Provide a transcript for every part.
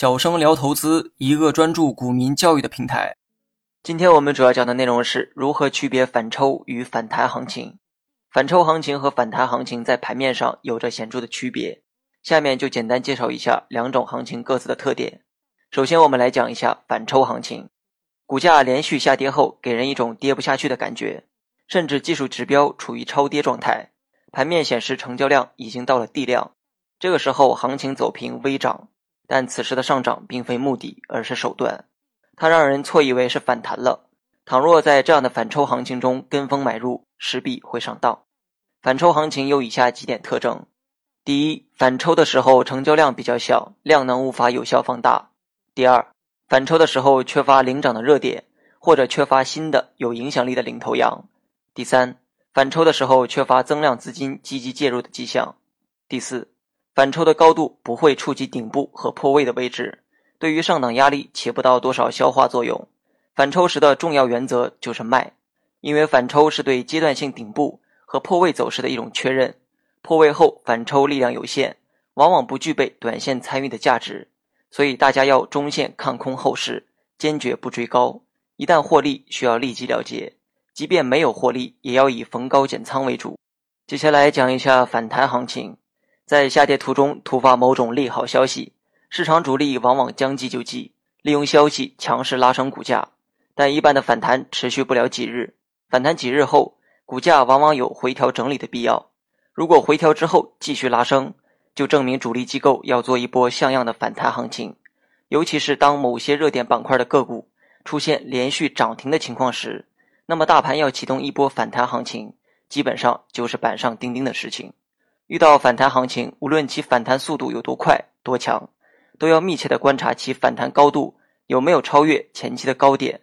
小生聊投资，一个专注股民教育的平台。今天我们主要讲的内容是如何区别反抽与反弹行情。反抽行情和反弹行情在盘面上有着显著的区别。下面就简单介绍一下两种行情各自的特点。首先，我们来讲一下反抽行情。股价连续下跌后，给人一种跌不下去的感觉，甚至技术指标处于超跌状态，盘面显示成交量已经到了地量。这个时候，行情走平微涨。但此时的上涨并非目的，而是手段，它让人错以为是反弹了。倘若在这样的反抽行情中跟风买入，势必会上当。反抽行情有以下几点特征：第一，反抽的时候成交量比较小，量能无法有效放大；第二，反抽的时候缺乏领涨的热点，或者缺乏新的有影响力的领头羊；第三，反抽的时候缺乏增量资金积极介入的迹象；第四。反抽的高度不会触及顶部和破位的位置，对于上档压力起不到多少消化作用。反抽时的重要原则就是卖，因为反抽是对阶段性顶部和破位走势的一种确认。破位后反抽力量有限，往往不具备短线参与的价值，所以大家要中线看空后市，坚决不追高。一旦获利，需要立即了结；即便没有获利，也要以逢高减仓为主。接下来讲一下反弹行情。在下跌途中突发某种利好消息，市场主力往往将计就计，利用消息强势拉升股价。但一般的反弹持续不了几日，反弹几日后，股价往往有回调整理的必要。如果回调之后继续拉升，就证明主力机构要做一波像样的反弹行情。尤其是当某些热点板块的个股出现连续涨停的情况时，那么大盘要启动一波反弹行情，基本上就是板上钉钉的事情。遇到反弹行情，无论其反弹速度有多快多强，都要密切的观察其反弹高度有没有超越前期的高点。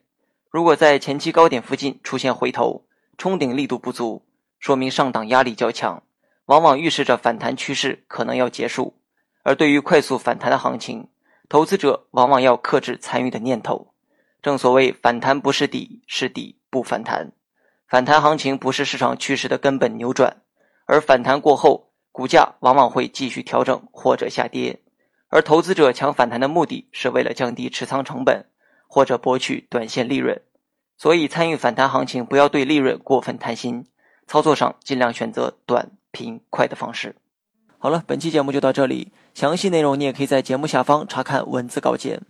如果在前期高点附近出现回头，冲顶力度不足，说明上档压力较强，往往预示着反弹趋势可能要结束。而对于快速反弹的行情，投资者往往要克制参与的念头。正所谓反弹不是底，是底不反弹。反弹行情不是市场趋势的根本扭转，而反弹过后。股价往往会继续调整或者下跌，而投资者抢反弹的目的是为了降低持仓成本或者博取短线利润，所以参与反弹行情不要对利润过分贪心，操作上尽量选择短、平、快的方式。好了，本期节目就到这里，详细内容你也可以在节目下方查看文字稿件。